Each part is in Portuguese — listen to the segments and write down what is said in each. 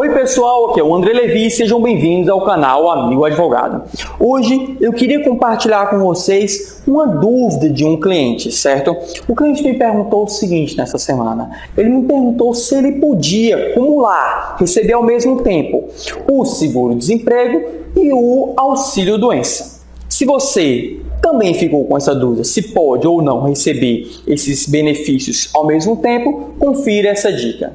Oi pessoal, aqui é o André Levi, sejam bem-vindos ao canal Amigo Advogado. Hoje eu queria compartilhar com vocês uma dúvida de um cliente, certo? O cliente me perguntou o seguinte nessa semana, ele me perguntou se ele podia acumular, receber ao mesmo tempo o seguro-desemprego e o auxílio-doença. Se você também ficou com essa dúvida se pode ou não receber esses benefícios ao mesmo tempo, confira essa dica.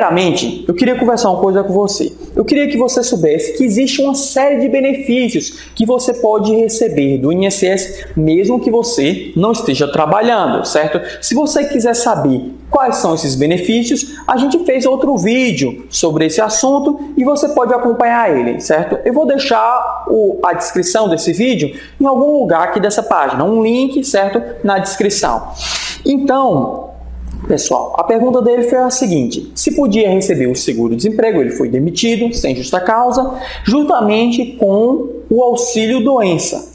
Primeiramente, eu queria conversar uma coisa com você. Eu queria que você soubesse que existe uma série de benefícios que você pode receber do INSS mesmo que você não esteja trabalhando, certo? Se você quiser saber quais são esses benefícios, a gente fez outro vídeo sobre esse assunto e você pode acompanhar ele, certo? Eu vou deixar o, a descrição desse vídeo em algum lugar aqui dessa página, um link, certo? Na descrição. Então, Pessoal, a pergunta dele foi a seguinte: se podia receber o seguro-desemprego, ele foi demitido sem justa causa, juntamente com o auxílio doença.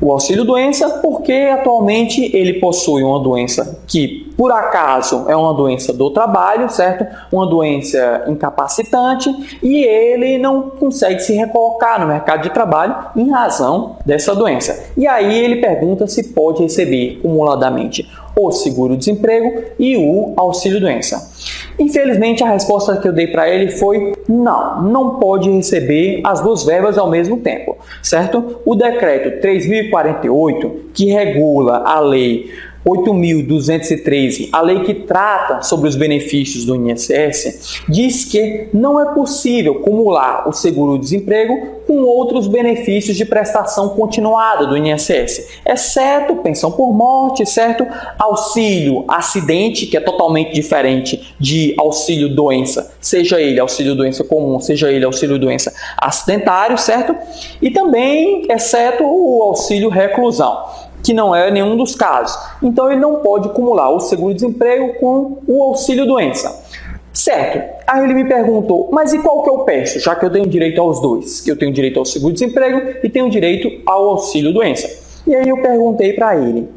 O auxílio doença porque atualmente ele possui uma doença que por acaso é uma doença do trabalho, certo? Uma doença incapacitante e ele não consegue se recolocar no mercado de trabalho em razão dessa doença. E aí ele pergunta se pode receber acumuladamente o seguro-desemprego e o auxílio-doença. Infelizmente, a resposta que eu dei para ele foi não, não pode receber as duas verbas ao mesmo tempo, certo? O decreto 3048, que regula a lei 8.213, a lei que trata sobre os benefícios do INSS, diz que não é possível acumular o seguro-desemprego com outros benefícios de prestação continuada do INSS, exceto pensão por morte, certo? Auxílio acidente, que é totalmente diferente de auxílio doença, seja ele auxílio doença comum, seja ele auxílio doença acidentário, certo? E também exceto o auxílio reclusão que não é nenhum dos casos. Então ele não pode acumular o seguro-desemprego com o auxílio-doença. Certo. Aí ele me perguntou, mas e qual que eu peço, já que eu tenho direito aos dois? Que eu tenho direito ao seguro-desemprego e tenho direito ao auxílio-doença. E aí eu perguntei para ele,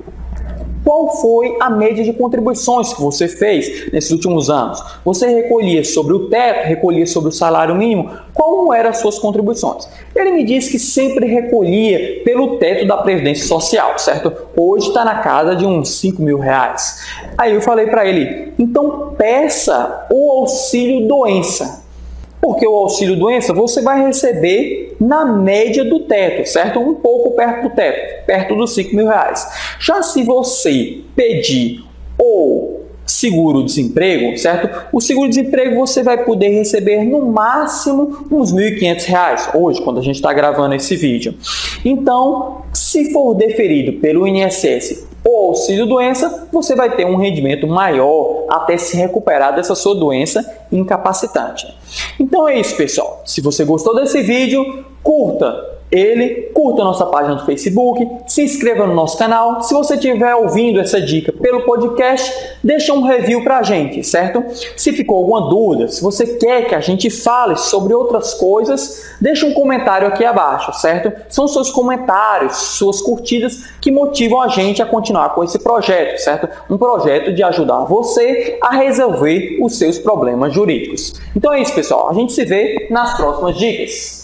qual foi a média de contribuições que você fez nesses últimos anos? Você recolhia sobre o teto, recolhia sobre o salário mínimo? Como eram as suas contribuições? Ele me disse que sempre recolhia pelo teto da Previdência Social, certo? Hoje está na casa de uns 5 mil reais. Aí eu falei para ele, então peça o auxílio doença. Porque o auxílio doença você vai receber na média do teto, certo? Um pouco perto do teto, perto dos 5 mil reais. Já se você pedir o seguro-desemprego, certo? O seguro-desemprego você vai poder receber no máximo uns R$ 1.500 hoje, quando a gente está gravando esse vídeo. Então, se for deferido pelo INSS ou auxílio doença, você vai ter um rendimento maior até se recuperar dessa sua doença incapacitante. Então é isso, pessoal. Se você gostou desse vídeo, curta ele, curta a nossa página do Facebook, se inscreva no nosso canal. Se você estiver ouvindo essa dica pelo podcast, deixa um review para a gente, certo? Se ficou alguma dúvida, se você quer que a gente fale sobre outras coisas, deixa um comentário aqui abaixo, certo? São seus comentários, suas curtidas que motivam a gente a continuar com esse projeto, certo? Um projeto de ajudar você a resolver os seus problemas jurídicos. Então é isso, pessoal. A gente se vê nas próximas dicas.